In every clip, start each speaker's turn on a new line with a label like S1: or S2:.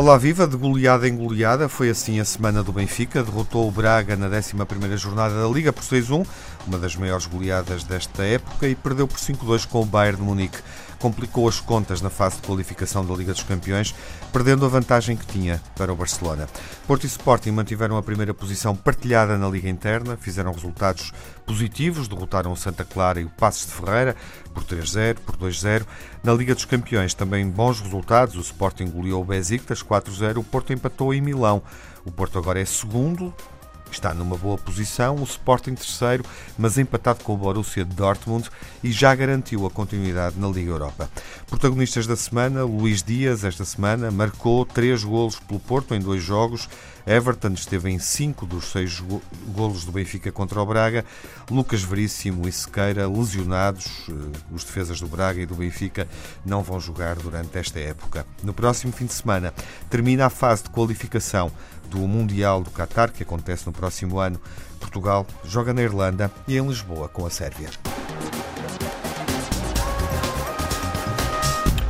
S1: Olá Viva, de goleada em goleada, foi assim a semana do Benfica, derrotou o Braga na 11ª jornada da Liga por 6-1, uma das maiores goleadas desta época, e perdeu por 5-2 com o Bayern de Munique. Complicou as contas na fase de qualificação da Liga dos Campeões, perdendo a vantagem que tinha para o Barcelona. Porto e Sporting mantiveram a primeira posição partilhada na Liga Interna, fizeram resultados positivos, derrotaram o Santa Clara e o Passos de Ferreira por 3-0, por 2-0. Na Liga dos Campeões também bons resultados, o Sporting goleou o Besiktas 4-0, o Porto empatou em Milão. O Porto agora é segundo, está numa boa posição, o Sporting terceiro, mas empatado com o Borussia Dortmund e já garantiu a continuidade na Liga Europa. Protagonistas da semana, Luís Dias, esta semana, marcou três golos pelo Porto em dois jogos. Everton esteve em cinco dos seis golos do Benfica contra o Braga. Lucas Veríssimo e Sequeira, lesionados, eh, os defesas do Braga e do Benfica, não vão jogar durante esta época. No próximo fim de semana termina a fase de qualificação do Mundial do Qatar, que acontece no próximo ano. Portugal joga na Irlanda e em Lisboa com a Sérvia.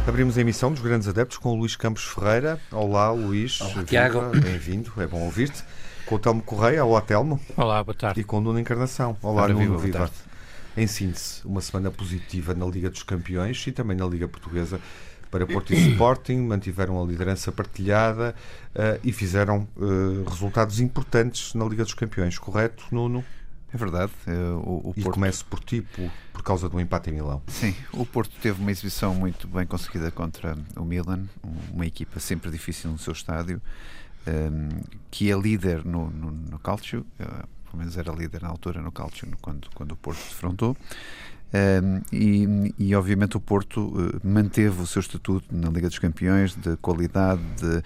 S1: Abrimos a emissão dos Grandes Adeptos com o Luís Campos Ferreira. Olá, Luís.
S2: Olá, Tiago.
S1: Bem-vindo, é bom ouvir-te. Com o Telmo Correia. Olá, Telmo.
S3: Olá, boa tarde.
S1: E com o Nuno Encarnação. Olá, Ora, Nuno. Viva. Viva. Em síntese, uma semana positiva na Liga dos Campeões e também na Liga Portuguesa para Porto e Sporting, mantiveram a liderança partilhada uh, e fizeram uh, resultados importantes na Liga dos Campeões, correto, Nuno?
S4: É verdade. Eh,
S1: o, o e Porto... começo por ti, por, por, causa do empate em Milão.
S4: Sim, o Porto teve uma exibição muito bem conseguida contra o Milan, uma equipa sempre difícil no seu estádio, um, ehm, que é líder no, no, no Calcio, uh, pelo menos era líder na altura no Calcio quando, quando o Porto se defrontou. E, e, obviamente o Porto uh, manteve o seu estatuto na Liga dos Campeões de qualidade, de,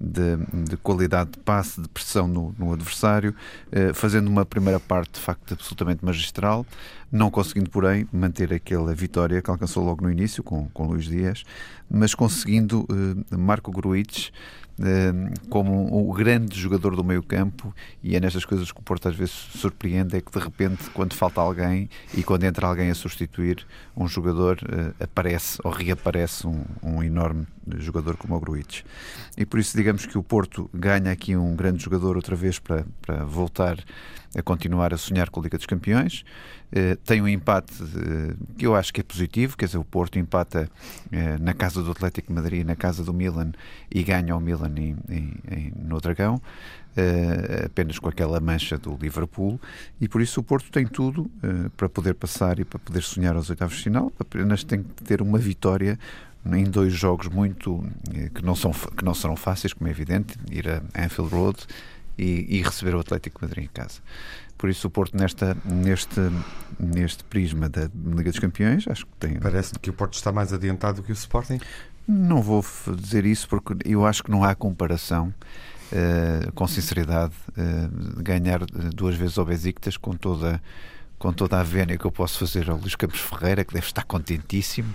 S4: de, de qualidade de passe, de pressão no, no adversário, uh, fazendo uma primeira parte de facto absolutamente magistral, não conseguindo, porém, manter aquela vitória que alcançou logo no início com, com Luís Dias, mas conseguindo uh, Marco Gruitch como o grande jogador do meio campo e é nestas coisas que o Porto às vezes surpreende é que de repente quando falta alguém e quando entra alguém a substituir um jogador eh, aparece ou reaparece um, um enorme jogador como o Gruitch. E por isso digamos que o Porto ganha aqui um grande jogador outra vez para, para voltar a continuar a sonhar com a Liga dos Campeões. Uh, tem um empate uh, que eu acho que é positivo, quer dizer, o Porto empata uh, na casa do Atlético Madrid, na casa do Milan e ganha o Milan em, em, em, no Dragão, apenas com aquela mancha do Liverpool, e por isso o Porto tem tudo para poder passar e para poder sonhar aos oitavos de final, apenas tem que ter uma vitória em dois jogos muito que não são que não serão fáceis, como é evidente, ir a Anfield Road e, e receber o Atlético Madrid em casa. Por isso o Porto nesta, neste, neste prisma da Liga dos Campeões, acho que tem.
S1: Parece que o Porto está mais adiantado do que o Sporting?
S4: Não vou dizer isso porque eu acho que não há comparação. Uh, com sinceridade, uh, ganhar duas vezes ao Besiktas com toda com toda a vénia que eu posso fazer ao Luís Campos Ferreira, que deve estar contentíssimo,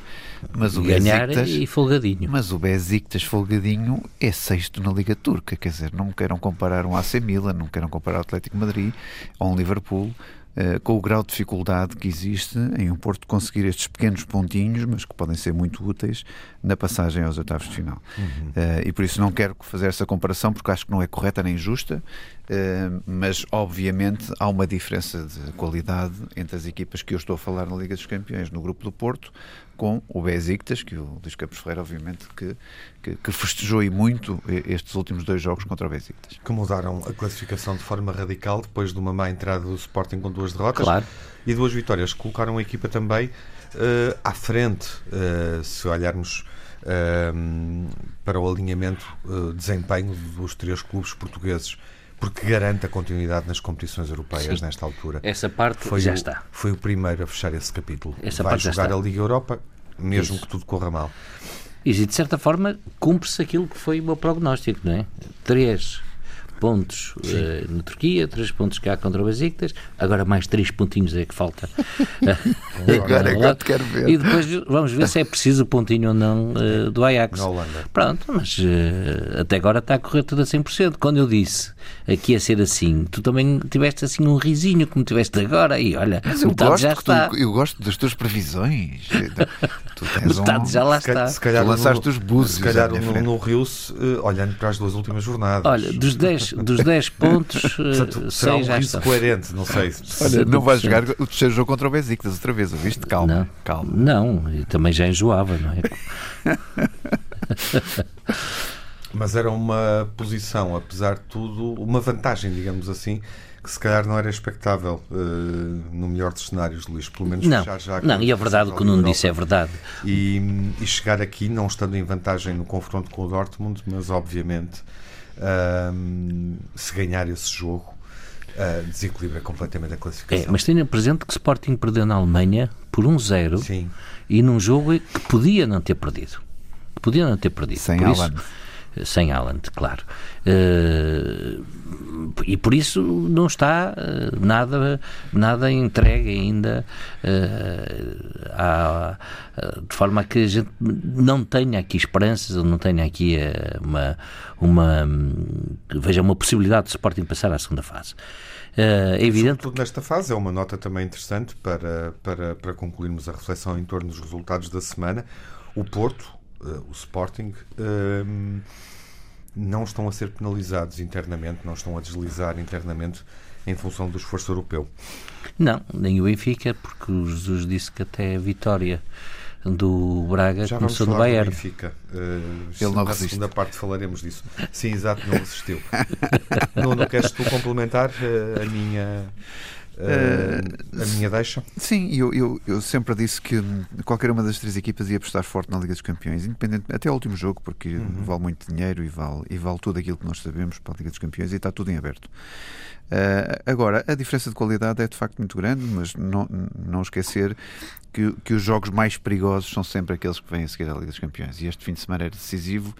S4: mas o
S2: Ganhar Besiktas, e folgadinho.
S4: Mas o Besiktas folgadinho é sexto na Liga Turca, quer dizer, não queiram comparar um AC Milan, não queiram comparar o Atlético Madrid ou um Liverpool, Uh, com o grau de dificuldade que existe em um Porto conseguir estes pequenos pontinhos, mas que podem ser muito úteis na passagem aos oitavos de final. Uhum. Uh, e por isso não quero fazer essa comparação, porque acho que não é correta nem justa, uh, mas obviamente há uma diferença de qualidade entre as equipas que eu estou a falar na Liga dos Campeões, no grupo do Porto, com o Besiktas, que o Luís Campos Ferreira, obviamente, que, que, que, festejou e muito estes últimos dois jogos contra o Besiktas.
S1: Que mudaram a classificação de forma radical depois de uma má entrada do Sporting com duas derrotas
S2: claro.
S1: e duas vitórias. Colocaram a equipa também uh, à frente, uh, se olharmos uh, para o alinhamento desempenho dos três clubes portugueses porque garante a continuidade nas competições europeias Sim. nesta altura.
S2: Essa parte foi já
S1: o,
S2: está.
S1: Foi o primeiro a fechar esse capítulo. Essa Vai jogar a Liga Europa, mesmo Isso. que tudo corra mal.
S2: E de certa forma cumpre-se aquilo que foi o meu prognóstico, não é? Três pontos uh, na Turquia, 3 pontos cá contra o Besiktas, agora mais 3 pontinhos é que falta.
S4: agora é que eu te quero ver.
S2: E depois vamos ver se é preciso o pontinho ou não uh, do Ajax.
S1: Na Holanda.
S2: Pronto, mas uh, até agora está a correr tudo a 100%. Quando eu disse aqui ia ser assim, tu também tiveste assim um risinho como tiveste agora e olha,
S4: mas eu gosto, já está. Tu, eu gosto das tuas previsões.
S2: tu tens metade um... já lá está.
S4: Se calhar, lançaste os búzios.
S1: Se calhar no, no Rio-se, olhando para as duas últimas jornadas.
S2: Olha, dos 10 dos 10 pontos, Portanto, será um
S1: risco coerente, não sei.
S4: Olha, não vais jogar o terceiro jogo contra o Besiktas outra vez, viste? Calma,
S2: não,
S4: calma.
S2: Não, também já enjoava, não é?
S1: Mas era uma posição, apesar de tudo, uma vantagem, digamos assim, que se calhar não era expectável uh, no melhor dos cenários, Luís, pelo menos
S2: não, já, já Não, e é verdade o que o Nuno disse, é verdade.
S1: E, e, chegar aqui, não estando em vantagem no confronto com o Dortmund, mas obviamente um, se ganhar esse jogo, uh, desequilibra completamente a classificação.
S2: É, mas tenha presente que Sporting perdeu na Alemanha por 1-0 e num jogo que podia não ter perdido. Podia não ter perdido.
S4: Sem por Alan. Isso,
S2: sem Alan, claro. Uh, e por isso não está uh, nada, nada entregue ainda uh, à, de forma que a gente não tenha aqui esperanças não tenha aqui uma, uma veja uma possibilidade de Sporting passar à segunda fase.
S1: é evidente. Sobretudo nesta fase, é uma nota também interessante para, para, para concluirmos a reflexão em torno dos resultados da semana. O Porto, o Sporting não estão a ser penalizados internamente, não estão a deslizar internamente em função do esforço europeu.
S2: Não, nem o Benfica, porque o Jesus disse que até a vitória do Braga
S1: Já
S2: começou no Bayern.
S1: Do Benfica. Uh,
S4: Ele não
S1: na
S4: resiste.
S1: segunda parte falaremos disso. Sim, exato, não resistiu. Nuno, queres tu complementar uh, a minha Uh, a minha deixa?
S4: Sim, eu, eu, eu, sempre disse que qualquer uma das três equipas ia apostar forte na Liga dos Campeões, independente, até o último jogo, porque uhum. vale muito dinheiro e vale, e vale tudo aquilo que nós sabemos para a Liga dos Campeões e está tudo em aberto. Uh, agora, a diferença de qualidade é de facto muito grande, mas não, não esquecer que, que os jogos mais perigosos são sempre aqueles que vêm a seguir à Liga dos Campeões. E este fim de semana era decisivo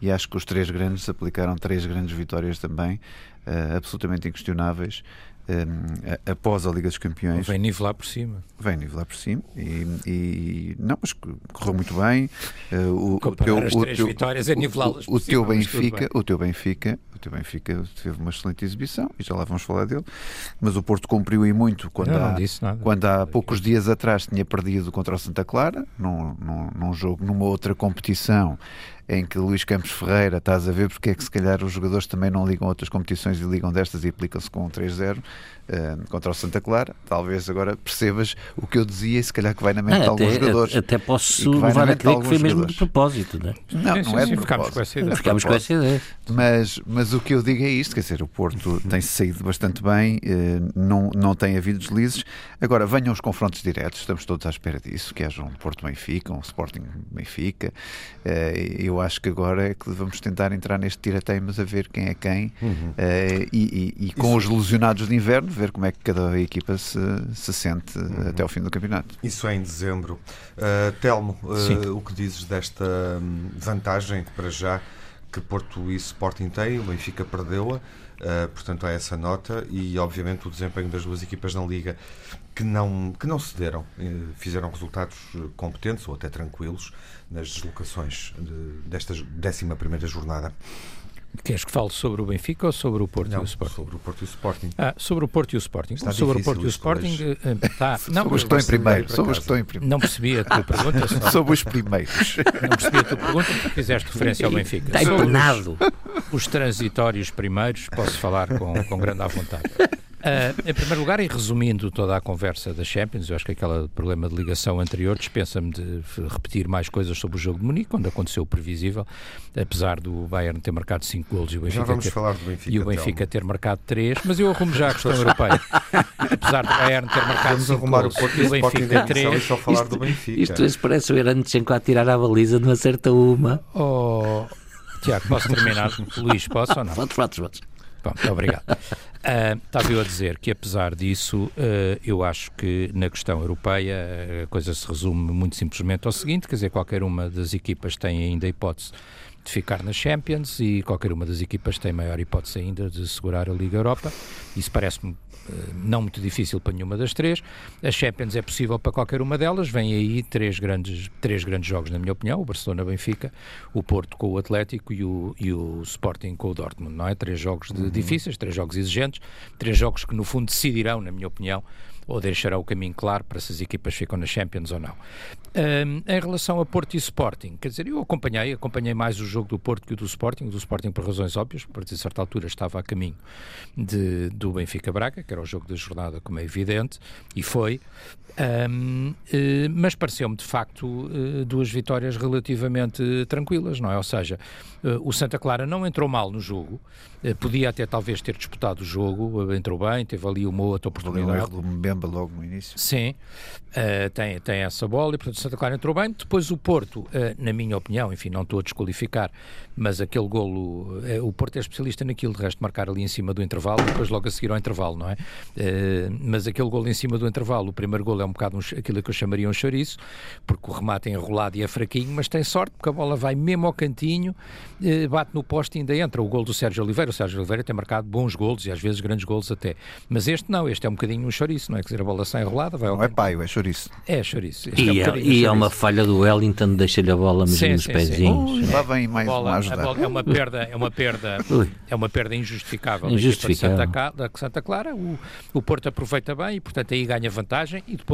S4: e acho que os três grandes aplicaram três grandes vitórias também, uh, absolutamente inquestionáveis um, após a Liga dos Campeões.
S3: Vem nivelar por cima.
S4: Vem nivelar por cima e, e não, mas correu muito bem.
S3: Uh, o, o teu, as três o teu, vitórias é nivelá-las
S4: o, o teu Benfica, o teu Benfica, o teu Benfica teve uma excelente exibição e já lá vamos falar dele. Mas o Porto cumpriu e muito quando
S3: não,
S4: há,
S3: não
S4: quando há poucos dias atrás tinha perdido contra o Santa Clara num, num, num jogo numa outra competição em que Luís Campos Ferreira, estás a ver porque é que se calhar os jogadores também não ligam a outras competições e ligam destas e aplicam-se com um 3-0 uh, eh, contra o Santa Clara. Talvez agora percebas o que eu dizia e se calhar que vai na mente ah, de alguns jogadores.
S2: Até posso levar a crer que foi mesmo de propósito, não é?
S4: Não,
S3: sim,
S4: não é
S3: sim, de ficámos com essa ideia.
S2: Ficámos com essa ideia.
S4: Mas, mas o que eu digo é isto, quer dizer, o Porto tem-se saído bastante bem, uh, não, não tem havido deslizes. Agora, venham os confrontos diretos, estamos todos à espera disso, que haja um Porto-Benfica, um Sporting-Benfica. Uh, eu acho que agora é que vamos tentar entrar neste tirateimas a ver quem é quem uhum. uh, e, e, e, com Isso. os lesionados de inverno, ver como é que cada equipa se, se sente uhum. até ao fim do campeonato.
S1: Isso é em dezembro. Uh, Telmo, uh, o que dizes desta hum, vantagem para já que Porto e Sporting têm? O Benfica perdeu-a. Uh, portanto, há essa nota e, obviamente, o desempenho das duas equipas na Liga que não, que não cederam, fizeram resultados competentes ou até tranquilos nas deslocações de, desta 11 jornada.
S3: Queres que fale sobre o Benfica ou sobre o Porto
S1: não,
S3: e o Sporting?
S1: sobre o Porto e o Sporting.
S3: Ah, sobre o Porto e o Sporting.
S1: Está
S3: sobre o Porto e o Sporting. Está,
S4: não, sobre os que estão em primeiro. Sobre os que estão em primeiro.
S3: Não percebi a tua pergunta.
S4: Só. sobre os primeiros.
S3: Não percebi a tua pergunta porque fizeste referência ao Benfica.
S2: Está empenado.
S3: Os, os transitórios primeiros, posso falar com, com grande à vontade. Uh, em primeiro lugar, e resumindo toda a conversa da Champions, eu acho que aquele problema de ligação anterior dispensa-me de repetir mais coisas sobre o jogo de Munique, quando aconteceu o previsível, apesar do Bayern ter marcado 5 golos e o Benfica, ter,
S1: Benfica,
S3: e o Benfica ter marcado 3, mas eu arrumo já a questão europeia. apesar do Bayern ter marcado 5 golos e o Benfica 3.
S1: Só falar isto, do Benfica.
S2: Isto parece o Eranitchenko a tirar a baliza de uma certa uma.
S3: Oh, Tiago, posso terminar? Luís, posso ou não?
S2: Podes, podes, podes.
S3: Bom, obrigado. Uh, estava eu a dizer que, apesar disso, uh, eu acho que na questão europeia a coisa se resume muito simplesmente ao seguinte: quer dizer, qualquer uma das equipas tem ainda a hipótese de ficar na Champions e qualquer uma das equipas tem maior hipótese ainda de segurar a Liga Europa. Isso parece-me eh, não muito difícil para nenhuma das três. A Champions é possível para qualquer uma delas. Vêm aí três grandes, três grandes jogos, na minha opinião: o Barcelona-Benfica, o Porto com o Atlético e o, e o Sporting com o Dortmund. Não é? Três jogos de, uhum. difíceis, três jogos exigentes, três jogos que, no fundo, decidirão, na minha opinião, ou deixará o caminho claro para se as equipas ficam na Champions ou não. Um, em relação a Porto e Sporting, quer dizer, eu acompanhei, acompanhei mais o jogo do Porto que o do Sporting, o do Sporting por razões óbvias, porque a certa altura estava a caminho de, do Benfica Braga, que era o jogo da jornada, como é evidente, e foi. Um, uh, mas pareceu-me de facto uh, duas vitórias relativamente tranquilas, não é? Ou seja, uh, o Santa Clara não entrou mal no jogo, podia até talvez ter disputado o jogo, entrou bem, teve ali uma outra oportunidade.
S4: Um erro do Mbemba logo no início.
S3: Sim, tem, tem essa bola e portanto o Santa Clara entrou bem. Depois o Porto, na minha opinião, enfim, não estou a desqualificar, mas aquele golo, o Porto é especialista naquilo, de resto marcar ali em cima do intervalo, depois logo a seguir ao intervalo, não é? mas aquele golo em cima do intervalo, o primeiro golo é um bocado um, aquilo que eu chamaria um chouriço, porque o remate é enrolado e é fraquinho, mas tem sorte porque a bola vai mesmo ao cantinho, eh, bate no poste e ainda entra. O gol do Sérgio Oliveira, o Sérgio Oliveira tem marcado bons golos e às vezes grandes golos até. Mas este não, este é um bocadinho um chouriço, não é? Quer dizer, a bola sai enrolada, vai ao
S4: Não é paio, é chouriço.
S3: É chouriço.
S2: Este e é, um é, e é uma falha do Wellington, deixa-lhe a bola mesmo sim, nos sim, pezinhos.
S4: Sim. Lá vem mais bola, uma ajudar.
S3: Bola é uma perda, é uma perda, é uma perda injustificável. injustificável. Da Santa, Santa Clara, o, o Porto aproveita bem e portanto aí ganha vantagem e depois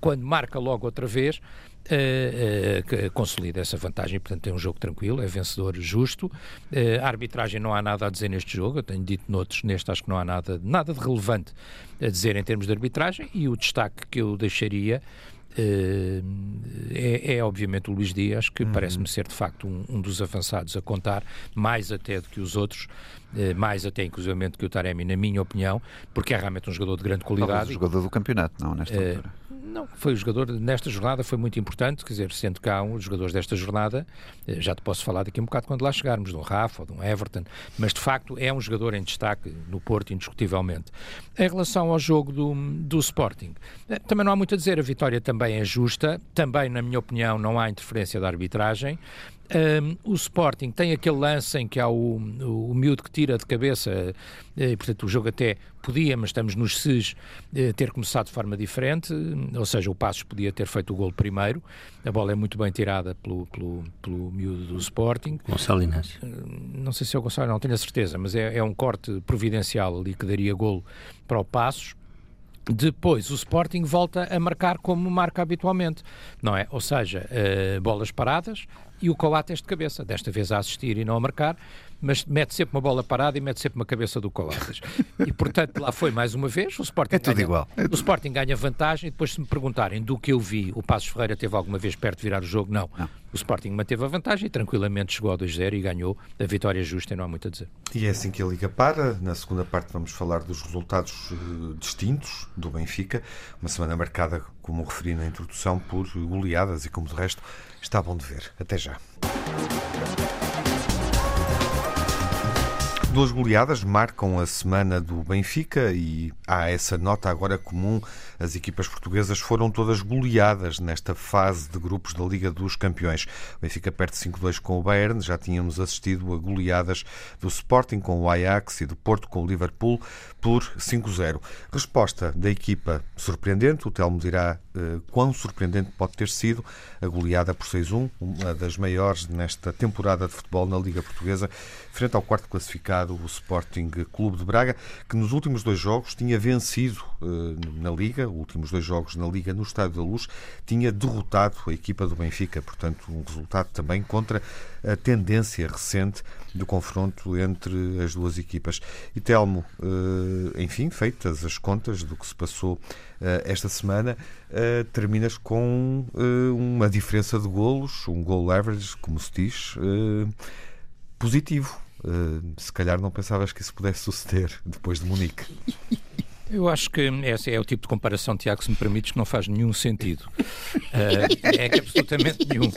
S3: quando marca logo outra vez, uh, uh, consolida essa vantagem. Portanto, tem um jogo tranquilo, é vencedor justo. Uh, a arbitragem não há nada a dizer neste jogo, eu tenho dito noutros, neste acho que não há nada, nada de relevante a dizer em termos de arbitragem. E o destaque que eu deixaria. É, é, obviamente o Luís Dias, que uhum. parece-me ser de facto um, um, dos avançados a contar, mais até do que os outros, mais até inclusivamente que o Taremi, na minha opinião, porque é realmente um jogador de grande qualidade. Talvez
S4: o jogador do campeonato, não, nesta altura.
S3: Não, foi o jogador nesta jornada, foi muito importante, quer dizer, sendo cá um dos jogadores desta jornada, eh, já te posso falar daqui um bocado quando lá chegarmos, de um Rafa ou de um Everton, mas de facto é um jogador em destaque no Porto, indiscutivelmente. Em relação ao jogo do, do Sporting, eh, também não há muito a dizer, a vitória também é justa, também, na minha opinião, não há interferência da arbitragem, um, o Sporting tem aquele lance em que há o, o, o miúdo que tira de cabeça, e, portanto o jogo até podia, mas estamos nos SES, eh, ter começado de forma diferente, ou seja, o Passos podia ter feito o gol primeiro, a bola é muito bem tirada pelo, pelo, pelo miúdo do Sporting.
S2: Gonçalo Inácio.
S3: Não sei se é o Gonçalo, não tenho a certeza, mas é, é um corte providencial ali que daria gol para o Passos. Depois o Sporting volta a marcar como marca habitualmente, não é? Ou seja, uh, bolas paradas, e o Coates de cabeça, desta vez a assistir e não a marcar, mas mete sempre uma bola parada e mete sempre uma cabeça do Coates. e portanto lá foi mais uma vez, o Sporting,
S4: é tudo
S3: ganha,
S4: igual. É
S3: o Sporting ganha vantagem e depois se me perguntarem do que eu vi, o Passos Ferreira teve alguma vez perto de virar o jogo? Não. não. O Sporting manteve a vantagem e tranquilamente chegou ao 2-0 e ganhou a vitória justa e não há muito a dizer.
S1: E é assim que a Liga para. Na segunda parte vamos falar dos resultados uh, distintos do Benfica. Uma semana marcada, como referi na introdução, por goleadas e como de resto está bom de ver. Até já. Duas goleadas marcam a semana do Benfica e há essa nota agora comum. As equipas portuguesas foram todas goleadas nesta fase de grupos da Liga dos Campeões. O Benfica perde 5-2 com o Bayern. Já tínhamos assistido a goleadas do Sporting com o Ajax e do Porto com o Liverpool por 5-0. Resposta da equipa surpreendente. O Telmo dirá uh, quão surpreendente pode ter sido a goleada por 6-1, uma das maiores nesta temporada de futebol na Liga Portuguesa, frente ao quarto classificado, o Sporting Clube de Braga, que nos últimos dois jogos tinha vencido uh, na Liga, os últimos dois jogos na Liga no Estádio da Luz, tinha derrotado a equipa do Benfica, portanto, um resultado também contra a tendência recente do confronto entre as duas equipas. E Telmo, uh, enfim, feitas as contas do que se passou uh, esta semana, terminas com uma diferença de golos, um goal average, como se diz, positivo. Uh, se calhar não pensavas que isso pudesse suceder depois de Munique.
S3: Eu acho que esse é o tipo de comparação, Tiago, se me permites, que não faz nenhum sentido. Uh, é que absolutamente nenhum.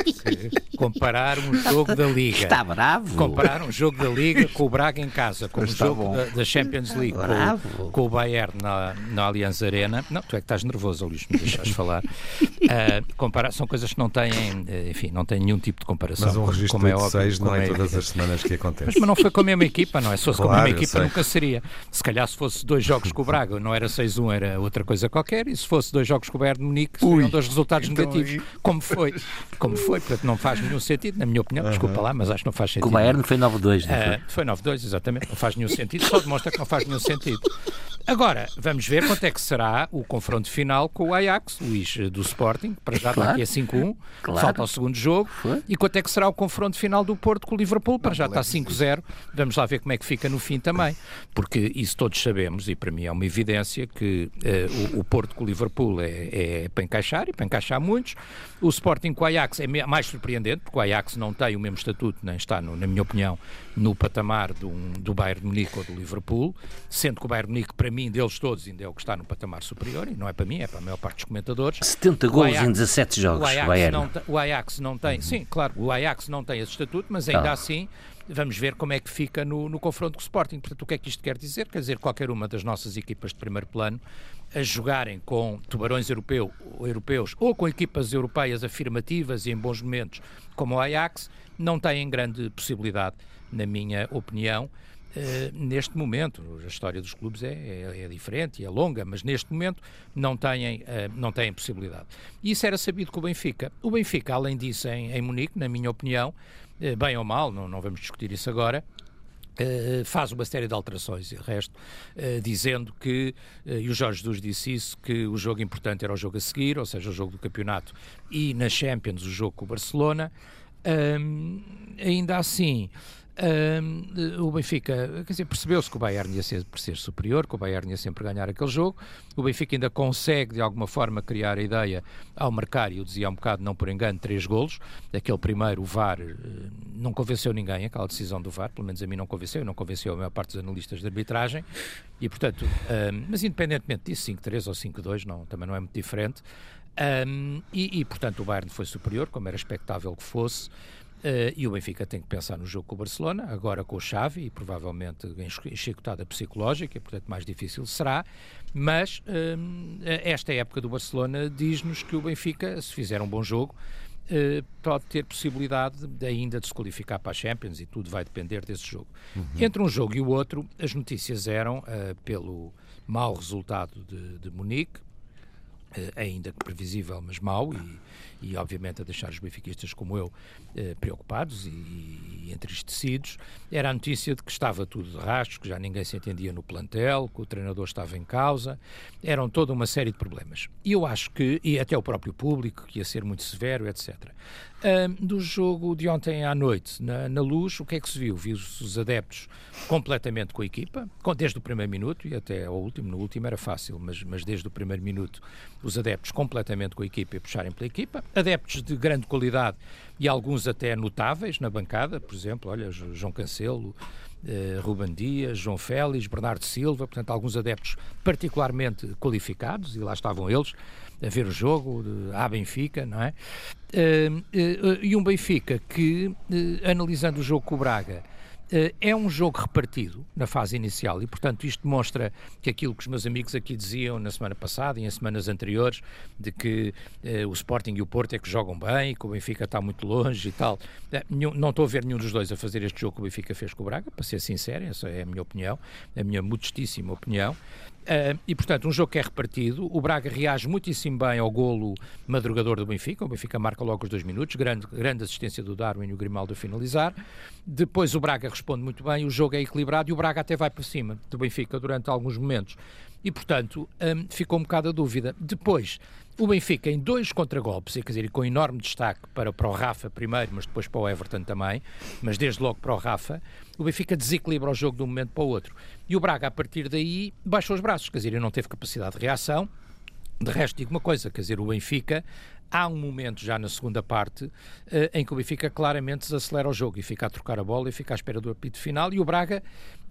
S3: Comparar um jogo da Liga.
S2: Está bravo.
S3: Comparar um jogo da Liga com o Braga em casa, com o um jogo da, da, Champions League, com, com, o Bayern na, na Allianz Arena. Não, tu é que estás nervoso, Luís, me deixas falar. Uh, comparar, são coisas que não têm, enfim, não têm nenhum tipo de comparação.
S1: Mas um registro como é de 6 não é, é todas as semanas que acontece.
S3: Mas, mas, não foi com a mesma equipa, não é? Se fosse claro, com a mesma equipa, nunca seria. Se calhar se fosse dois jogos com o Braga, não era 6-1, era outra coisa qualquer, e se fosse dois jogos com o Bayern de Munique, seriam dois resultados então, negativos, e... como foi. Como foi, portanto não faz nenhum sentido, na minha opinião, uh -huh. desculpa lá, mas acho que não faz sentido.
S2: Com o Bayern foi 9-2, não
S3: foi? Uh, foi 9-2, exatamente, não faz nenhum sentido, só demonstra que não faz nenhum sentido. Agora, vamos ver quanto é que será o confronto final com o Ajax, Luís, do Sporting, para já claro. está aqui a 5-1, claro. falta o segundo jogo, foi. e quanto é que será o confronto final do Porto com o Liverpool, para já está 5-0, vamos lá ver como é que fica no fim também, porque isso todos sabemos, e para mim é uma evidência, que uh, o, o, Porto com o Liverpool é, é, para encaixar, e para encaixar muitos, o Sporting com o Ajax é mais surpreendente, porque o Ajax não tem o mesmo estatuto, nem está, no, na minha opinião, no patamar do, do Bayern de Munique ou do Liverpool, sendo que o Bayern de Munique, para mim, deles todos, ainda é o que está no patamar superior, e não é para mim, é para a maior parte dos comentadores.
S2: 70 gols em 17 jogos,
S3: o Ajax, não, o Ajax não tem, uhum. sim, claro, o Ajax não tem esse estatuto, mas ainda ah. assim vamos ver como é que fica no, no confronto com o Sporting. Portanto, o que é que isto quer dizer? Quer dizer, qualquer uma das nossas equipas de primeiro plano a jogarem com tubarões europeu, europeus ou com equipas europeias afirmativas e em bons momentos, como o Ajax, não têm grande possibilidade, na minha opinião, Uh, neste momento, a história dos clubes é, é, é, diferente e é longa, mas neste momento não têm, uh, não têm possibilidade. E isso era sabido com o Benfica. O Benfica, além disso, em, em Munique, na minha opinião, bem ou mal, não, não vamos discutir isso agora, Uh, faz uma série de alterações e o resto, uh, dizendo que, e o Jorge Jesus disse isso, que o jogo importante era o jogo a seguir, ou seja, o jogo do campeonato, e na Champions o jogo com o Barcelona. ainda assim, o Benfica, quer dizer, percebeu-se que o Bayern ia ser, ser superior, que o Bayern ia sempre ganhar aquele jogo. O Benfica ainda consegue, de alguma forma, criar a ideia ao marcar, e eu dizia um bocado, não por engano, três golos. Aquele primeiro, o VAR, eh, não convenceu ninguém, aquela decisão do VAR, pelo menos a mim não convenceu, não convenceu a maior parte dos analistas de arbitragem. E, portanto, mas independentemente disso, 5-3 ou 5-2, não, também não é muito diferente. e, e, portanto, o Bayern foi superior, como era expectável que fosse. Uh, e o Benfica tem que pensar no jogo com o Barcelona, agora com o Xavi, e provavelmente em chicotada psicológica, e portanto mais difícil será, mas uh, esta época do Barcelona diz-nos que o Benfica, se fizer um bom jogo, uh, pode ter possibilidade de ainda de se qualificar para a Champions, e tudo vai depender desse jogo. Uhum. Entre um jogo e o outro, as notícias eram pelo mau resultado de, de Munique, ainda que previsível, mas mau, e e obviamente a deixar os benfiquistas como eu eh, preocupados e, e, entristecidos, era a notícia de que estava tudo de rastros, que já ninguém se entendia no plantel, que o treinador estava em causa, eram toda uma série de problemas. E eu acho que, e até o próprio público, que ia ser muito severo, etc. Uh, do jogo de ontem à noite, na, na luz, o que é que se viu? Viu os adeptos completamente com a equipa, desde o primeiro minuto e até ao último. No último era fácil, mas, mas desde o primeiro minuto, os adeptos completamente com a equipa e puxarem pela equipa. Adeptos de grande qualidade e alguns até notáveis na bancada, por exemplo, olha, João Cancelo. Uh, Ruben Dias, João Félix, Bernardo Silva, portanto, alguns adeptos particularmente qualificados, e lá estavam eles, a ver o jogo, à Benfica, não é? Uh, uh, e um Benfica que, analisando o jogo com o Braga, é um jogo repartido na fase inicial e, portanto, isto demonstra que aquilo que os meus amigos aqui diziam na semana passada e em semanas anteriores, de que o Sporting e o Porto é que jogam bem e que o Benfica está muito longe e tal. não estou a ver nenhum dos dois a fazer este jogo que o Benfica fez com o Braga, para ser sincero, essa é a minha opinião, a minha modestíssima opinião. Uh, e, portanto, um jogo que é repartido. O Braga reage muitíssimo bem ao golo madrugador do Benfica. O Benfica marca logo os dois minutos. Grande, grande assistência do Darwin e o Grimaldo a finalizar. Depois o Braga responde muito bem. O jogo é equilibrado e o Braga até vai para cima do Benfica durante alguns momentos. E, portanto, um, ficou um bocado a dúvida. Depois, o Benfica em dois contragolpes, quer dizer, com enorme destaque para, para o Rafa primeiro, mas depois para o Everton também, mas desde logo para o Rafa, o Benfica desequilibra o jogo de um momento para o outro. E o Braga, a partir daí, baixou os braços, quer dizer, ele não teve capacidade de reação. De resto, digo uma coisa, quer dizer, o Benfica há um momento já na segunda parte uh, em que o Benfica claramente desacelera o jogo e fica a trocar a bola e fica à espera do apito final e o Braga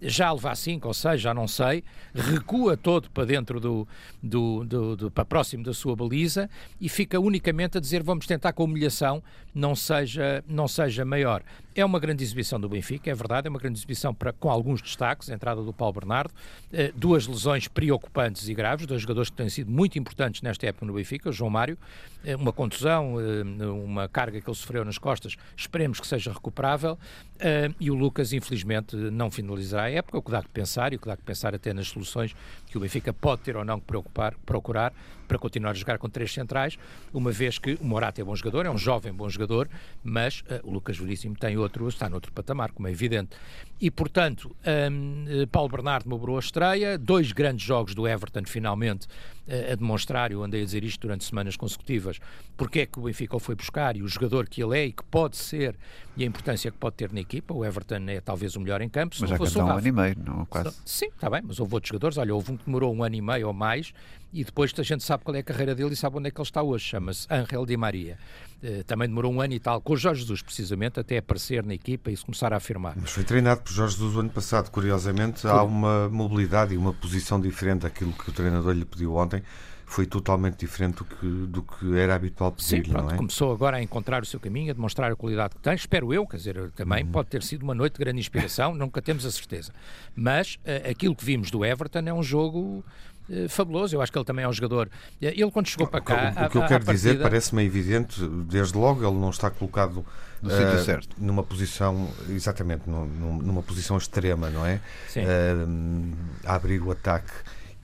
S3: já levar 5 ou 6, já não sei, recua todo para dentro do, do, do, do, para próximo da sua baliza e fica unicamente a dizer vamos tentar que a humilhação não seja, não seja maior. É uma grande exibição do Benfica, é verdade, é uma grande exibição para, com alguns destaques, a entrada do Paulo Bernardo, eh, duas lesões preocupantes e graves, dois jogadores que têm sido muito importantes nesta época no Benfica, João Mário, eh, uma contusão, eh, uma carga que ele sofreu nas costas, esperemos que seja recuperável, e o Lucas, infelizmente, não finalizará a época, o que dá que pensar, e o que dá que pensar até nas soluções que o Benfica pode ter ou não que preocupar, procurar para continuar a jogar com três centrais, uma vez que o Morata é bom jogador, é um jovem bom jogador, mas uh, o Lucas Veríssimo tem outro, está noutro patamar, como é evidente. E, portanto, um, eh, Paulo Bernardo mobrou a estreia, dois grandes jogos do Everton, finalmente, uh, a demonstrar, eu andei a dizer isto durante semanas consecutivas, porque é que o Benfica o foi buscar e o jogador que ele é e que pode ser e a importância que pode ter na equipa. O Everton é talvez o melhor em campo.
S4: mas já que um ano e meio, não quase.
S3: Sim, está bem, mas houve outros jogadores. Olha, houve um que demorou um ano e meio ou mais e depois a gente sabe qual é a carreira dele e sabe onde é que ele está hoje. Chama-se Angel Di Maria. Uh, também demorou um ano e tal, com o Jorge Jesus, precisamente, até aparecer na equipa e se começar a afirmar.
S1: Mas foi treinado por Jorge Jesus o ano passado. Curiosamente, há uma mobilidade e uma posição diferente daquilo que o treinador lhe pediu ontem foi totalmente diferente do que, do que era habitual pedir-lhe, não é?
S3: Começou agora a encontrar o seu caminho, a demonstrar a qualidade que tem, espero eu, quer dizer, também uhum. pode ter sido uma noite de grande inspiração, nunca temos a certeza. Mas uh, aquilo que vimos do Everton é um jogo fabuloso. Eu acho que ele também é um jogador. Eh, ele, quando chegou para cá.
S1: O, que eu quero dizer parece-me evidente, desde logo, ele não está colocado
S4: no uh, sítio certo.
S1: Numa posição, exatamente, numa posição extrema, não é? Sim. Uh, a abrir o ataque.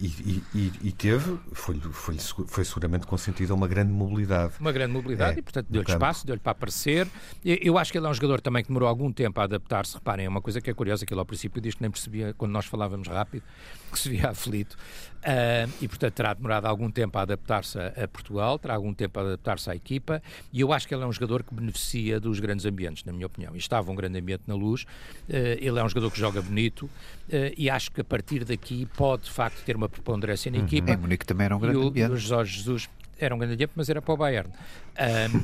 S1: E, e, e, teve, foi, foi, foi seguramente consentida uma grande mobilidade.
S3: Uma grande mobilidade é, e, portanto, deu-lhe espaço, deu-lhe para aparecer. Eu acho que ele é um jogador também que demorou algum tempo a adaptar-se. Reparem, é uma coisa que é curiosa, que ele ao princípio diz que nem percebia, quando nós falávamos rápido, que se via aflito. Uh, e, portanto, terá demorado algum tempo a adaptar-se a, a, Portugal, terá algum tempo a adaptar-se à equipa, e eu acho que ele é um jogador que beneficia dos grandes ambientes, na minha opinião. E estava um grande ambiente na luz, uh, ele é um jogador que joga bonito, uh, e acho que a partir daqui pode, de facto, ter uma preponderância na uhum. equipa.
S4: Em Munique também era um grande
S3: e o,
S4: ambiente.
S3: E o Jorge Jesus era um grande ambiente, mas era para o Bayern.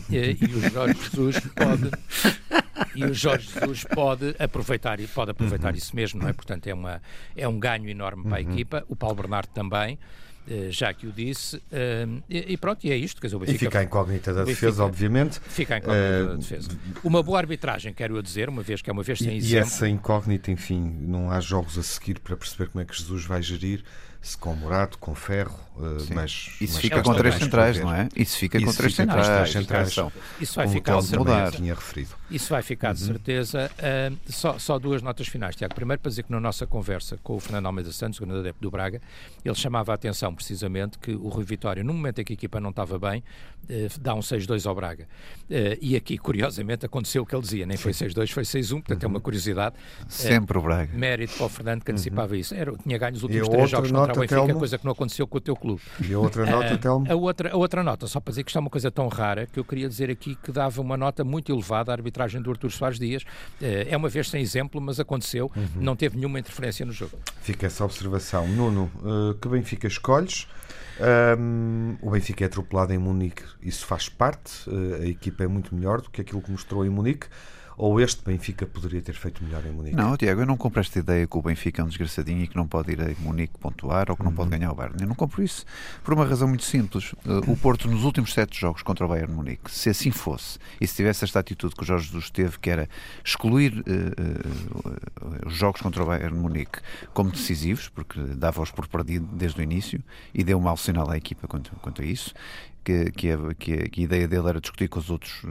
S3: e, e o Jorge Jesus pode e o Jorge Jesus pode aproveitar, pode aproveitar uhum. isso mesmo, não é? Portanto, é, uma, é um ganho enorme para a uhum. equipa. O Paulo Bernardo também. Eh, já que o disse, eh, e pronto, e é isto. Quer dizer, o
S1: Benfica, e fica a incógnita da defesa, Benfica, obviamente.
S3: Fica a incógnita uh, da defesa. Uma boa arbitragem, quero eu dizer, uma vez que é uma vez sem e, exemplo.
S1: E essa incógnita, enfim, não há jogos a seguir para perceber como é que Jesus vai gerir com Morato, com Ferro, uh, mas
S4: isso
S1: mas
S4: fica com três centrais, não é? Isso fica isso com três centrais. centrais.
S3: Isso vai ficar
S1: de mudar. Tinha referido.
S3: Isso vai ficar de uhum. certeza. Uh, só, só duas notas finais, Tiago. Primeiro, para dizer que na nossa conversa com o Fernando Almeida Santos, o grande adepto do Braga, ele chamava a atenção precisamente que o Rui Vitória, no momento em que a equipa não estava bem, uh, dá um 6-2 ao Braga. e aqui, curiosamente, aconteceu o que ele dizia, nem foi 6-2, foi 6-1, portanto uhum. é uma curiosidade.
S4: Sempre o Braga.
S3: Mérito para o Fernando que antecipava uhum. isso. Era, tinha ganho os últimos três jogos contra o Benfica, Telmo. coisa que não aconteceu com o teu clube.
S1: E a outra nota, uh, Telmo?
S3: A outra, a outra nota, só para dizer que isto é uma coisa tão rara que eu queria dizer aqui que dava uma nota muito elevada à arbitragem do Artur Soares Dias. Uh, é uma vez sem exemplo, mas aconteceu, uhum. não teve nenhuma interferência no jogo.
S1: Fica essa observação. Nuno, uh, que Benfica escolhes? Um, o Benfica é atropelado em Munique, isso faz parte. Uh, a equipa é muito melhor do que aquilo que mostrou em Munique ou este Benfica poderia ter feito melhor em Munique?
S4: Não, Tiago, eu não compro esta ideia que o Benfica é um desgraçadinho e que não pode ir a Munique pontuar ou que não uhum. pode ganhar o Bayern. Eu não compro isso por uma razão muito simples. Uh, o Porto, nos últimos sete jogos contra o Bayern Munique, se assim fosse e se tivesse esta atitude que o Jorge Jesus teve, que era excluir uh, uh, os jogos contra o Bayern Munique como decisivos, porque dava-os por perdido desde o início e deu um mau sinal à equipa quanto, quanto a isso, que, que, a, que, a, ideia dele era discutir com os outros,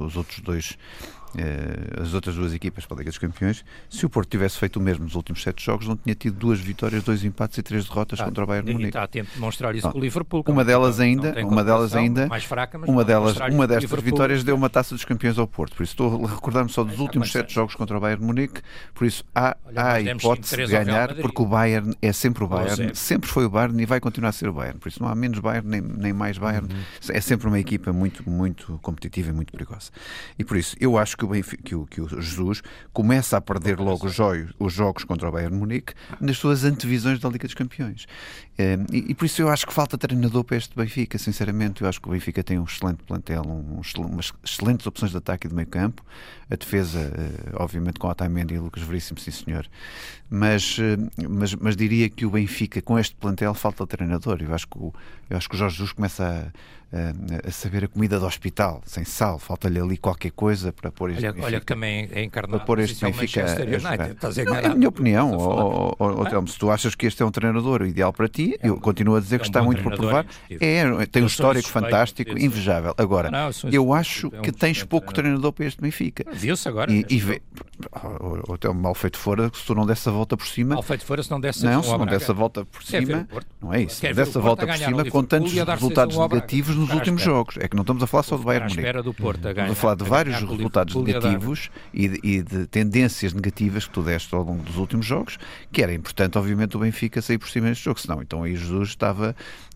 S4: os outros dois as outras duas equipas para a Liga dos Campeões. Se o Porto tivesse feito o mesmo nos últimos sete jogos, não tinha tido duas vitórias, dois empates e três derrotas ah, contra o Bayern Munique.
S3: Está a tempo de mostrar isso com o Liverpool.
S4: Uma delas ainda, uma delas ainda,
S3: mais fraca, mas
S4: uma delas, uma destas vitórias deu uma taça dos campeões ao Porto. Por isso estou a recordar-me só dos últimos sete jogos contra o Bayern Munique. Por isso há, Olha, há a hipótese de ganhar, porque o Bayern é sempre o Bayern, sempre foi o Bayern e vai continuar a ser o Bayern. Por isso não há menos Bayern nem, nem mais Bayern é sempre uma equipa muito, muito competitiva e muito perigosa. E por isso, eu acho que o, Benfica, que o, que o Jesus começa a perder logo os jogos, os jogos contra o Bayern Munique nas suas antevisões da Liga dos Campeões. Eh, e, e, por isso eu acho que falta treinador para este Benfica, sinceramente. Eu acho que o Benfica tem um excelente plantel, um, umas excelentes opções de ataque e de meio campo. A defesa, eh, obviamente, com Otamendi e Lucas Veríssimo, sim senhor. Mas, eh, mas, mas diria que o Benfica, com este plantel, falta treinador. Eu acho que o, eu acho que o Jorge Jesus começa a a saber a comida do hospital, sem sal, falta-lhe ali qualquer coisa para pôr este
S3: olha, Benfica. Olha que também é encarnado.
S4: Para pôr este Benfica. A, não, é a minha opinião, oh, oh, oh, Telmo, se tu achas que este é um treinador ideal para ti, é um, eu continuo a dizer é que está muito por provar. É, tem um histórico fantástico, invejável. Agora, não, não, eu acho é que tens pouco treinador para este Benfica.
S3: Viu-se agora.
S4: E, e vê, ou até mal feito fora, se tu não desse a volta por cima.
S3: Mal feito fora, se não desse
S4: Não, se não desse a volta por cima. Não é isso. Se desse a volta por cima com tantos resultados negativos nos últimos jogos. É que não estamos a falar só do Bayern Munique. Estamos a falar de vários resultados negativos e de, e de tendências negativas que tu deste ao longo dos últimos jogos, que era importante, obviamente, o Benfica sair por cima deste jogo, senão então aí Jesus estava,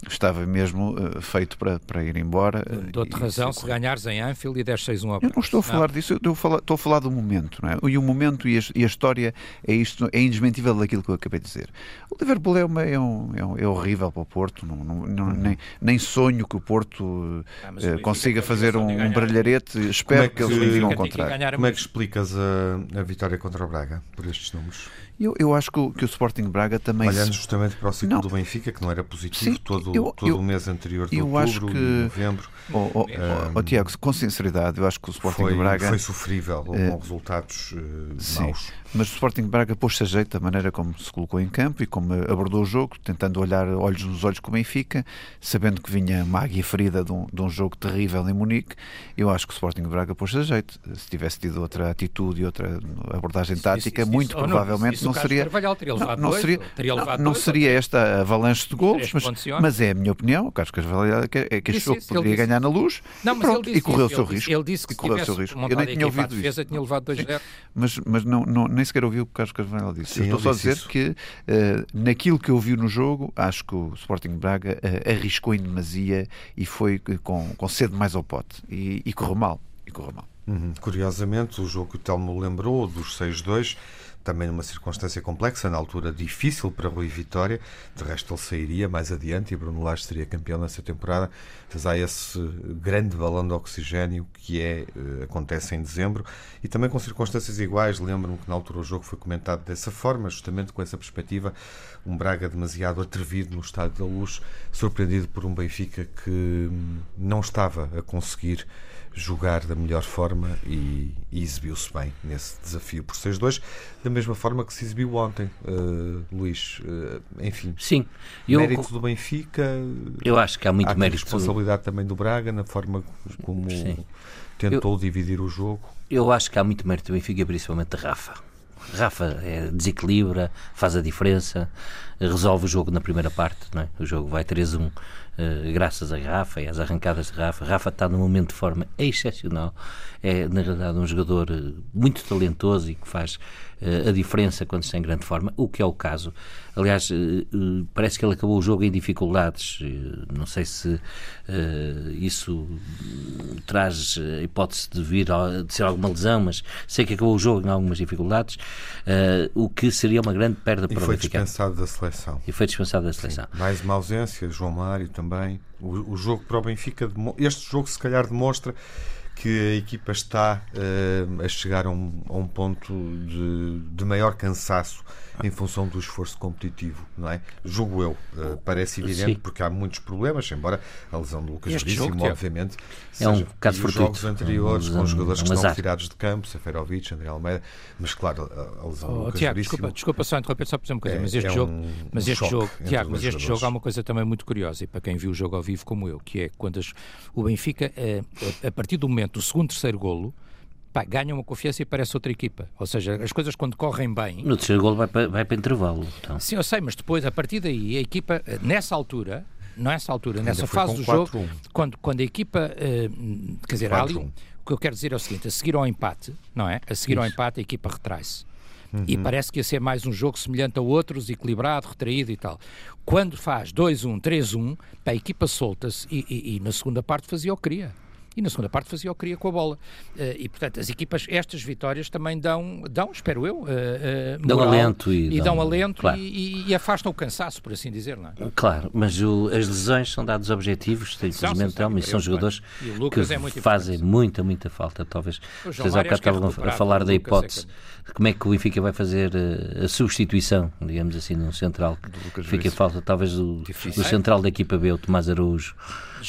S4: estava mesmo uh, feito para, para ir embora.
S3: Uh, Dou-te razão, se ganhares em Anfield e 10-6-1
S4: Eu não estou a falar não. disso, eu estou a falar, estou a falar do momento, não é? E o momento e a, e a, história é isto, é indesmentível daquilo que eu acabei de dizer. O Liverpool é, uma, é, um, é, um, é horrível para o Porto, não, não, não uhum. nem, nem sonho que o Porto ah, uh, consiga fazer um, um brilharete. Espero é que, que, eles me digam o contrário.
S1: Como é que explicas a, a vitória contra o Braga por estes números?
S4: Eu, eu acho que o, que o Sporting Braga também.
S1: Olhando justamente para o ciclo não. do Benfica, que não era positivo Sim, todo, eu, todo eu, o mês anterior de eu outubro acho que... e novembro.
S4: Oh, oh, um, oh, Tiago, com sinceridade, eu acho que o Sporting
S1: foi,
S4: Braga.
S1: Foi sofrível, uh, com resultados uh, maus.
S4: Mas o Sporting Braga pôs-se a jeito da maneira como se colocou em campo e como abordou o jogo, tentando olhar olhos nos olhos com o Benfica, sabendo que vinha uma águia ferida de um, de um jogo terrível em Munique. Eu acho que o Sporting Braga pôs-se a jeito. Se tivesse tido outra atitude e outra abordagem tática, isso, muito isso, provavelmente não, não seria.
S3: Não, não, seria,
S4: não, não seria esta avalanche de golos, mas, mas é a minha opinião. O Carlos Carvalho é que, é que achou que poderia ganhar na luz não, mas pronto, disse, e correu o seu risco.
S3: Ele disse que se correu o seu risco. Eu nem tinha ouvido defesa, isso. tinha levado 2-0.
S4: Mas, mas não, não, nem sequer ouvi o que o Carlos Carvalho disse. Sim, eu estou só a dizer isso. que uh, naquilo que eu vi no jogo, acho que o Sporting Braga uh, arriscou em demasia e foi com, com sede mais ao pote. E, e correu mal. E correu mal.
S1: Uhum. Curiosamente, o jogo que o Telmo lembrou, dos 6-2, também numa circunstância complexa, na altura difícil para Rui Vitória, de resto ele sairia mais adiante e Bruno Lage seria campeão nessa temporada, mas há esse grande balão de oxigênio que é, eh, acontece em dezembro. E também com circunstâncias iguais, lembro-me que na altura o jogo foi comentado dessa forma, justamente com essa perspectiva, um Braga demasiado atrevido no Estádio da Luz, surpreendido por um Benfica que hum, não estava a conseguir jogar da melhor forma e, e exibiu-se bem nesse desafio por 6-2, da mesma forma que se exibiu ontem, uh, Luís. Uh, enfim,
S2: Sim,
S1: eu, mérito do Benfica.
S2: Eu acho que há muito
S1: há
S2: mérito.
S1: responsabilidade também do Braga na forma como Sim. tentou eu, dividir o jogo.
S2: Eu acho que há muito mérito do Benfica, principalmente de Rafa. Rafa é, desequilibra, faz a diferença, resolve o jogo na primeira parte. Não é? O jogo vai 3-1 eh, graças a Rafa e às arrancadas de Rafa. Rafa está num momento de forma excepcional. É, na realidade, um jogador eh, muito talentoso e que faz uh, a diferença quando está em grande forma, o que é o caso. Aliás, parece que ele acabou o jogo em dificuldades. não sei se isso traz a hipótese de vir de ser alguma lesão, mas sei que acabou o jogo em algumas dificuldades, o que seria uma grande perda
S1: e
S2: para
S1: o Benfica. E foi dispensado da seleção.
S2: E foi dispensado da seleção.
S1: Sim. Mais uma ausência, João Mário também também. O, o jogo para o Benfica, este jogo se calhar demonstra que a equipa está uh, a chegar a um, a um ponto de, de, maior cansaço em função do esforço competitivo, não é? Julgo eu. Uh, parece evidente Sim. porque há muitos problemas, embora a lesão do Lucas Veríssimo, obviamente,
S2: é um caso
S1: fortuito. jogos anteriores, um, com jogadores que estão retirados de campo, Seferovic, André Almeida, mas claro, a, lesão oh, do Lucas
S3: Tiago,
S1: Veríssimo...
S3: Desculpa, desculpa só interromper, só para dizer uma coisa, é, mas este é jogo, um, mas este jogo, Tiago, mas este jogo há uma coisa também muito curiosa, e para quem viu o jogo ao vivo como eu, que é quando as, o Benfica, é, a partir do momento do segundo, terceiro golo, pá, ganha uma confiança e parece outra equipa. Ou seja, as coisas quando correm bem.
S2: No terceiro golo vai para, vai para intervalo. Então.
S3: Sim, eu sei, mas depois, a partir daí, a equipa, nessa altura, nessa altura, Ainda nessa fase do jogo, quando, quando a equipa, uh, quer dizer, ali, o que eu quero dizer é o seguinte: a seguir ao empate, não é? A seguir Isso. ao empate, a equipa retrai-se. Uhum. E parece que ia ser mais um jogo semelhante a outros, equilibrado, retraído e tal. Quando faz 2-1, 3-1, a equipa solta-se e, e, e, na segunda parte fazia o que queria e na segunda parte fazia o que queria com a bola. Uh, e portanto, as equipas, estas vitórias também dão, dão espero eu, uh, uh,
S2: dão alento
S3: e, e dão, dão alento claro. e, e, afastam o cansaço, por assim dizer, não é?
S2: Claro, mas o, as lesões são dados objetivos, infelizmente, são, são jogadores que é muito fazem muita, muita falta. Talvez vocês há bocado estavam a falar da hipótese de como é que o Benfica vai fazer a substituição, digamos assim, num central. Fica falta talvez do, do central da equipa B, o Tomás Araújo.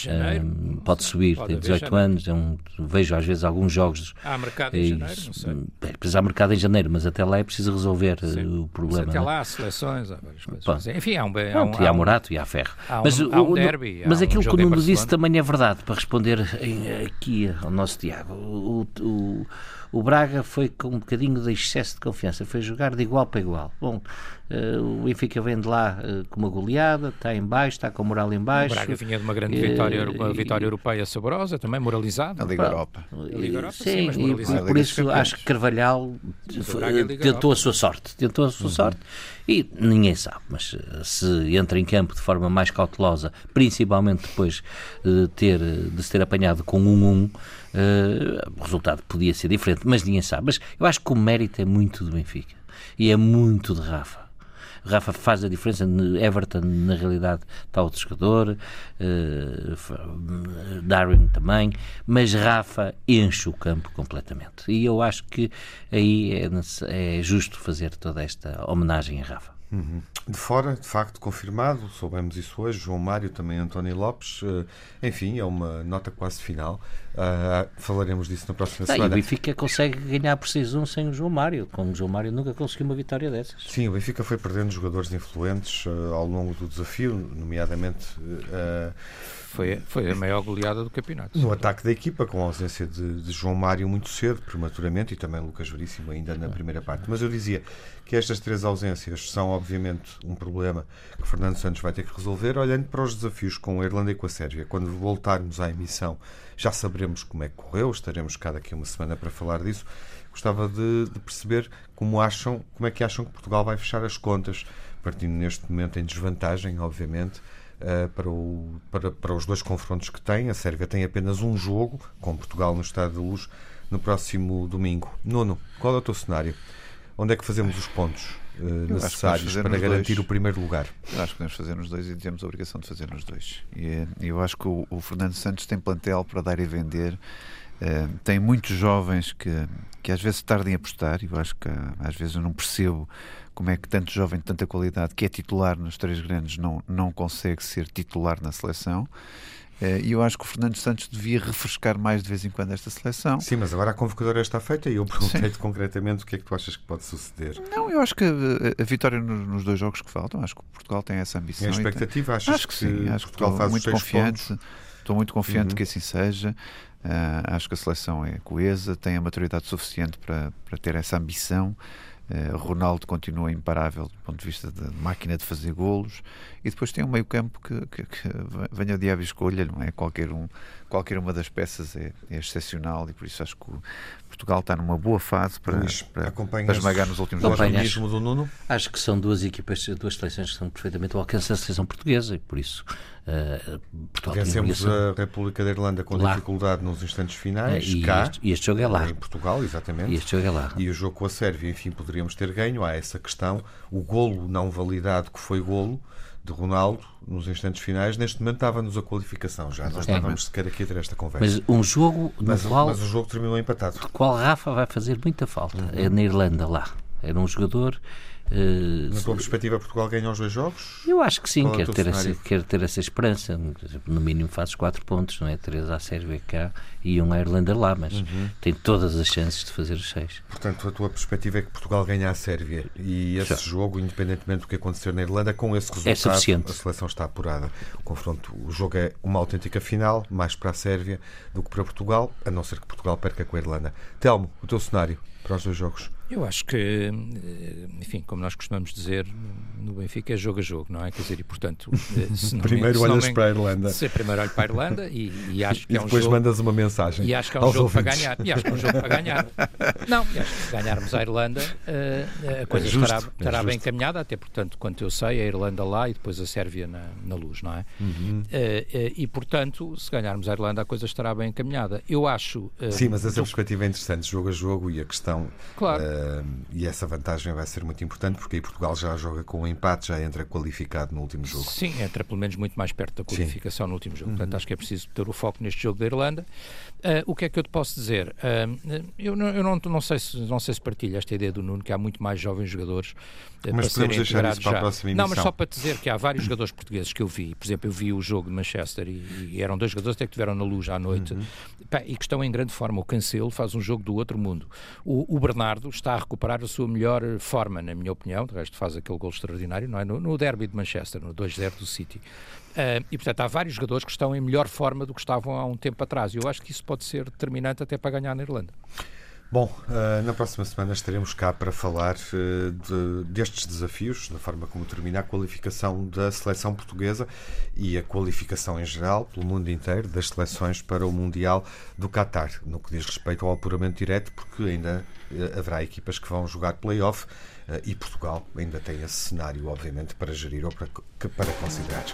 S2: Um, pode subir, pode tem 18 anos, é um, vejo às vezes alguns jogos.
S3: Há mercado em janeiro, não sei.
S2: É, há mercado em janeiro, mas até lá é preciso resolver Sim. Eh, o problema.
S3: Mas até lá há seleções, há várias coisas. Enfim, há um. Há
S2: um, e há Morato e há Ferro.
S3: Há um, mas, há um derby,
S2: mas
S3: há
S2: aquilo que o Nuno disse também é verdade, para responder aqui ao nosso Tiago. O, o, o Braga foi com um bocadinho de excesso de confiança, foi jogar de igual para igual. Bom, uh, o Benfica vem de lá uh, com uma goleada, está em baixo, está com a moral em baixo.
S3: O Braga vinha de uma grande vitória, uma vitória europeia saborosa, também moralizada.
S4: A Liga Europa. A
S2: Liga Europa sim, sim e, por isso acho que Carvalhal tentou a sua sorte, tentou a sua uhum. sorte e ninguém sabe, mas se entra em campo de forma mais cautelosa, principalmente depois de, ter, de se ter apanhado com um 1 Uh, o resultado podia ser diferente, mas ninguém sabe. Mas eu acho que o mérito é muito do Benfica e é muito de Rafa. Rafa faz a diferença. Everton, na realidade, está outro jogador, uh, Darwin também, mas Rafa enche o campo completamente. E eu acho que aí é, é justo fazer toda esta homenagem a Rafa.
S1: Uhum. De fora, de facto, confirmado, soubemos isso hoje, João Mário, também António Lopes, uh, enfim, é uma nota quase final. Uh, falaremos disso na próxima
S2: Não,
S1: semana.
S2: E o Benfica consegue ganhar por 6-1 sem o João Mário, como o João Mário nunca conseguiu uma vitória dessas.
S1: Sim, o Benfica foi perdendo jogadores influentes uh, ao longo do desafio, nomeadamente
S3: foi, foi a maior goleada do campeonato.
S1: No ataque da equipa, com a ausência de, de, João Mário muito cedo, prematuramente, e também Lucas Veríssimo ainda na primeira parte. Mas eu dizia que estas três ausências são, obviamente, um problema que Fernando Santos vai ter que resolver, olhando para os desafios com a Irlanda e com a Sérvia. Quando voltarmos à emissão, já saberemos como é que correu, estaremos cá daqui uma semana para falar disso. Gostava de, de perceber como acham, como é que acham que Portugal vai fechar as contas, partindo neste momento em desvantagem, obviamente uh, para, o, para, para os dois confrontos que tem. A Sérvia tem apenas um jogo, com Portugal no Estado de Luz, no próximo domingo. Nono, qual é o teu cenário? Onde é que fazemos os pontos necessários para garantir
S4: dois.
S1: o primeiro lugar?
S4: Eu acho que podemos fazer nos dois e temos a obrigação de fazer nos dois. E eh, eu acho que o, o Fernando Santos tem plantel para dar e vender. Uh, tem muitos jovens que, que às vezes tardem a apostar, e eu acho que às vezes eu não percebo como é que tanto jovem de tanta qualidade que é titular nos três grandes não, não consegue ser titular na seleção. Eh, e eu acho que o Fernando Santos devia refrescar mais de vez em quando esta seleção.
S1: Sim, mas agora a convocadora está feita e eu perguntei-te concretamente o que é que tu achas que pode suceder.
S4: Não, eu acho que a, a vitória nos, dois jogos que faltam, acho que Portugal tem essa ambição.
S1: E a expectativa,
S4: acho que, que sim, acho que Portugal faz muito confiante. Pontos? Estou muito confiante uhum. que assim seja. Uh, acho que a seleção é coesa, tem a maturidade suficiente para, para ter essa ambição. Uh, Ronaldo continua imparável do ponto de vista da máquina de fazer golos e depois tem um meio campo que, que, que venha o diabo escolha, não é? Qualquer, um, qualquer uma das peças é, é excepcional e por isso acho que o Portugal está numa boa fase para, Luís, para, para esmagar nos últimos
S1: anos. Acho, do Nuno?
S2: acho que são duas equipas, duas seleções que são perfeitamente ao alcance da seleção portuguesa e por isso uh,
S1: Portugal Vencemos a República da Irlanda com lá. dificuldade nos instantes finais,
S2: e
S1: cá,
S2: este, e este jogo é lá.
S1: Em Portugal, exatamente.
S2: E este jogo é lá.
S1: E o jogo com a Sérvia, enfim, poderíamos ter ganho. Há essa questão. O golo não validado, que foi golo, de Ronaldo nos instantes finais, neste momento estava-nos a qualificação já. Nós é, estávamos sequer aqui a ter esta conversa.
S2: Mas um jogo no
S1: mas,
S2: qual.
S1: Mas o jogo terminou empatado.
S2: qual Rafa vai fazer muita falta. Uhum. É na Irlanda lá. Era um jogador
S1: Uh, Na tua perspectiva, Portugal ganha os dois jogos?
S2: Eu acho que sim, é quero ter, essa, quero ter essa esperança. No mínimo fazes quatro pontos, não é? Três à Sérvia cá e um à Irlanda lá, mas uhum. tem todas as chances de fazer os seis.
S1: Portanto, a tua perspectiva é que Portugal ganha a Sérvia e esse Já. jogo, independentemente do que acontecer na Irlanda, com esse resultado,
S2: é suficiente.
S1: a seleção está apurada. O confronto, o jogo é uma autêntica final, mais para a Sérvia do que para Portugal, a não ser que Portugal perca com a Irlanda. Telmo, o teu cenário para os dois jogos?
S3: Eu acho que, eh, enfim, como nós costumamos dizer no Benfica, é jogo a jogo, não é? Quer dizer, e portanto.
S1: primeiro olhas me... para a Irlanda.
S3: Se primeiro olho para a Irlanda e, e acho que
S1: e
S3: é um
S1: depois
S3: jogo.
S1: mandas uma mensagem.
S3: E acho que é um jogo ouvintes. para ganhar. E acho que é um jogo para ganhar. Não, e acho que se ganharmos a Irlanda, uh, a coisa é justo, estará, é estará bem encaminhada, até portanto, quanto eu sei, a Irlanda lá e depois a Sérvia na, na luz, não é? Uhum. Uh, uh, e portanto, se ganharmos a Irlanda, a coisa estará bem encaminhada. Eu acho.
S1: Sim, mas essa do... perspectiva é interessante, jogo a jogo e a questão. Claro. e essa vantagem vai ser muito importante porque aí Portugal já joga com um empate, já entra qualificado no último jogo.
S3: Sim, entra pelo menos muito mais perto da qualificação Sim. no último jogo. Uhum. Portanto, acho que é preciso ter o foco neste jogo da Irlanda. Uh, o que é que eu te posso dizer? Uh, eu, não, eu não, não, sei se, não sei se partilho esta ideia do Nuno, que há muito mais jovens jogadores
S1: uh, mas para serem integrados para já. A próxima
S3: não, mas só para dizer que há vários jogadores portugueses que eu vi. Por exemplo, eu vi o jogo de Manchester e, e eram dois jogadores até que tiveram na luz à noite uhum. Pá, e que estão em grande forma. O Cancelo faz um jogo do outro mundo. O, o, Bernardo está a recuperar a sua melhor forma, na minha opinião. De resto, faz aquele gol extraordinário, não é? No, no derby de Manchester, no 2-0 do City. Uh, e, portanto, há vários jogadores que estão em melhor forma do que estavam há um tempo atrás. E eu acho que isso pode ser determinante até para ganhar na Irlanda.
S1: Bom, uh, na próxima semana estaremos cá para falar uh, de, destes desafios, da forma como termina a qualificação da seleção portuguesa e a qualificação em geral, pelo mundo inteiro, das seleções para o Mundial do Qatar, no que diz respeito ao apuramento direto, porque ainda uh, haverá equipas que vão jogar play-off e Portugal ainda tem esse cenário, obviamente, para gerir ou para, para considerar.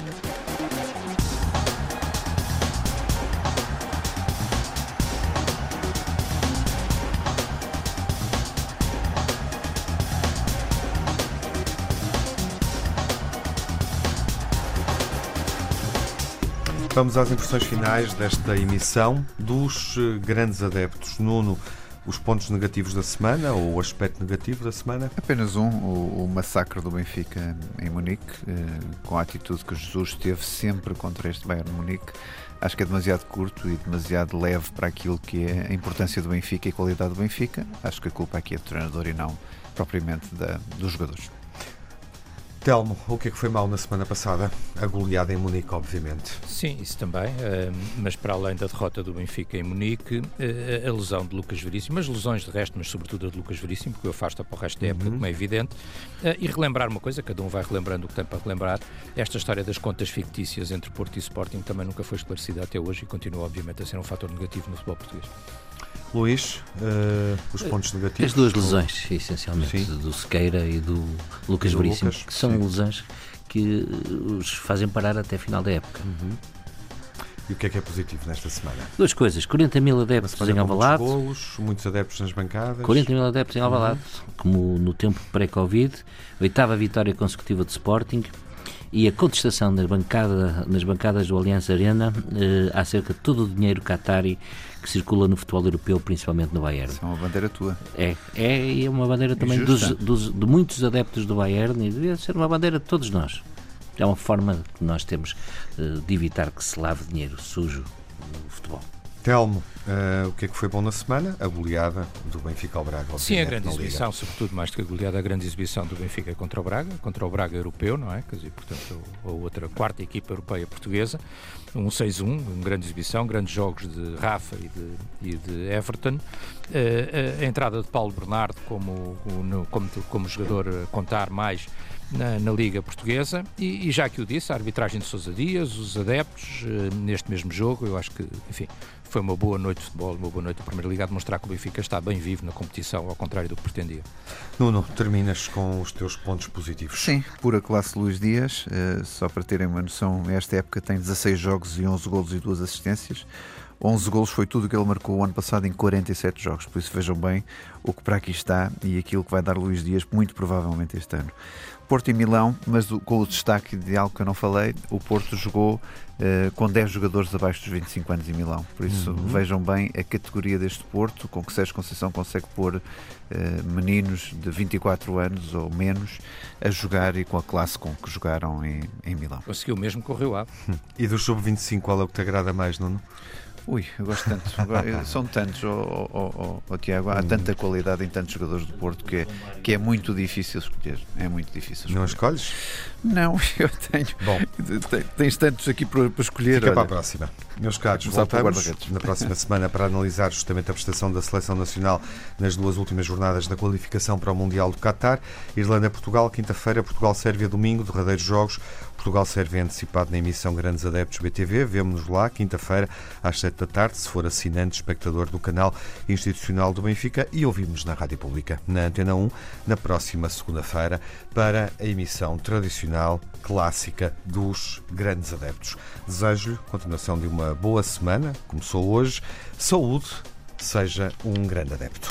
S1: Vamos às impressões finais desta emissão dos eh, grandes adeptos. Nuno, os pontos negativos da semana ou o aspecto negativo da semana?
S4: Apenas um, o, o massacre do Benfica em Munique, eh, com a atitude que Jesus teve sempre contra este Bayern de Munique. Acho que é demasiado curto e demasiado leve para aquilo que é a importância do Benfica e a qualidade do Benfica. Acho que a culpa aqui é do treinador e não propriamente da, dos jogadores.
S1: Telmo, o que é que foi mal na semana passada? A goleada em Munique, obviamente.
S3: Sim, isso também, uh, mas para além da derrota do Benfica em Munique, uh, a lesão de Lucas Veríssimo, as lesões de resto, mas sobretudo a de Lucas Veríssimo, porque o afasta para o resto da época, uhum. como é evidente, uh, e relembrar uma coisa, cada um vai relembrando o que tem para relembrar, esta história das contas fictícias entre Porto e Sporting também nunca foi esclarecida até hoje e continua, obviamente, a ser um fator negativo no futebol português.
S1: Luís, uh, os pontos negativos?
S2: As duas lesões, essencialmente, Sim. do Sequeira e do Lucas e do Veríssimo, Lucas, que são sim. lesões que os fazem parar até final da época. Uhum.
S1: E o que é que é positivo nesta semana?
S2: Duas coisas, 40 mil adeptos em Alvalade.
S1: Muitos golos, muitos adeptos nas bancadas.
S2: 40 mil adeptos em Alvalade, uhum. como no tempo pré-Covid, oitava vitória consecutiva de Sporting, e a contestação nas, bancada, nas bancadas do Aliança Arena eh, acerca de todo o dinheiro qatari que circula no futebol europeu, principalmente no Bayern.
S4: Isso é uma bandeira tua.
S2: É, é e é uma bandeira também dos, dos, de muitos adeptos do Bayern e devia ser uma bandeira de todos nós. É uma forma que nós temos eh, de evitar que se lave dinheiro sujo no futebol.
S1: Telmo, uh, o que é que foi bom na semana? A goleada do Benfica ao Braga.
S3: Sim, a grande exibição, sobretudo mais do que a goleada, a grande exibição do Benfica contra o Braga, contra o Braga europeu, não é? Quer dizer, portanto, a outra quarta equipa europeia portuguesa. Um 6-1, uma grande exibição, grandes jogos de Rafa e de, e de Everton. Uh, a entrada de Paulo Bernardo como, como, como jogador a contar mais na, na, Liga Portuguesa e, e, já que o disse, a arbitragem de Sousa Dias, os adeptos, uh, neste mesmo jogo, eu acho que, enfim, foi uma boa noite de futebol, uma boa noite da Primeira Liga, a demonstrar que o Benfica está bem vivo na competição, ao contrário do que pretendia.
S1: Nuno, terminas com os teus pontos positivos.
S4: Sim, pura classe Luís Dias, uh, só para terem uma noção, esta época tem 16 jogos e 11 golos e 2 assistências. 11 golos foi tudo que ele marcou o ano passado em 47 jogos, por isso vejam bem o que para aqui está e aquilo que vai dar Luís Dias, muito provavelmente este ano. Porto e Milão, mas com o destaque de algo que eu não falei, o Porto jogou uh, com 10 jogadores abaixo dos 25 anos em Milão. Por isso uhum. vejam bem a categoria deste Porto, com que Sérgio Conceição consegue pôr uh, meninos de 24 anos ou menos a jogar e com a classe com que jogaram em, em Milão.
S3: Conseguiu mesmo, correu lá.
S1: E do sub-25, qual é o que te agrada mais, Nuno?
S4: Ui, eu gosto tanto. São tantos, oh, oh, oh, Tiago. Há tanta qualidade em tantos jogadores do Porto que é, que é muito difícil escolher. É muito difícil escolher.
S1: Não escolhes?
S4: Não, eu tenho. Bom, tens tantos aqui para, para escolher.
S1: Fica olha. para a próxima. Meus caros, voltamos na próxima semana para analisar justamente a prestação da Seleção Nacional nas duas últimas jornadas da qualificação para o Mundial do Qatar. Irlanda-Portugal, quinta-feira, Portugal-Sérvia, domingo, derradeiros jogos. Portugal-Sérvia antecipado na emissão Grandes Adeptos BTV. Vemo-nos lá, quinta-feira, às sete da tarde, se for assinante, espectador do canal institucional do Benfica. E ouvimos na Rádio Pública, na Antena 1, na próxima segunda-feira, para a emissão tradicional, clássica dos Grandes Adeptos. Desejo-lhe continuação de uma boa semana, começou hoje. Saúde, seja um grande adepto.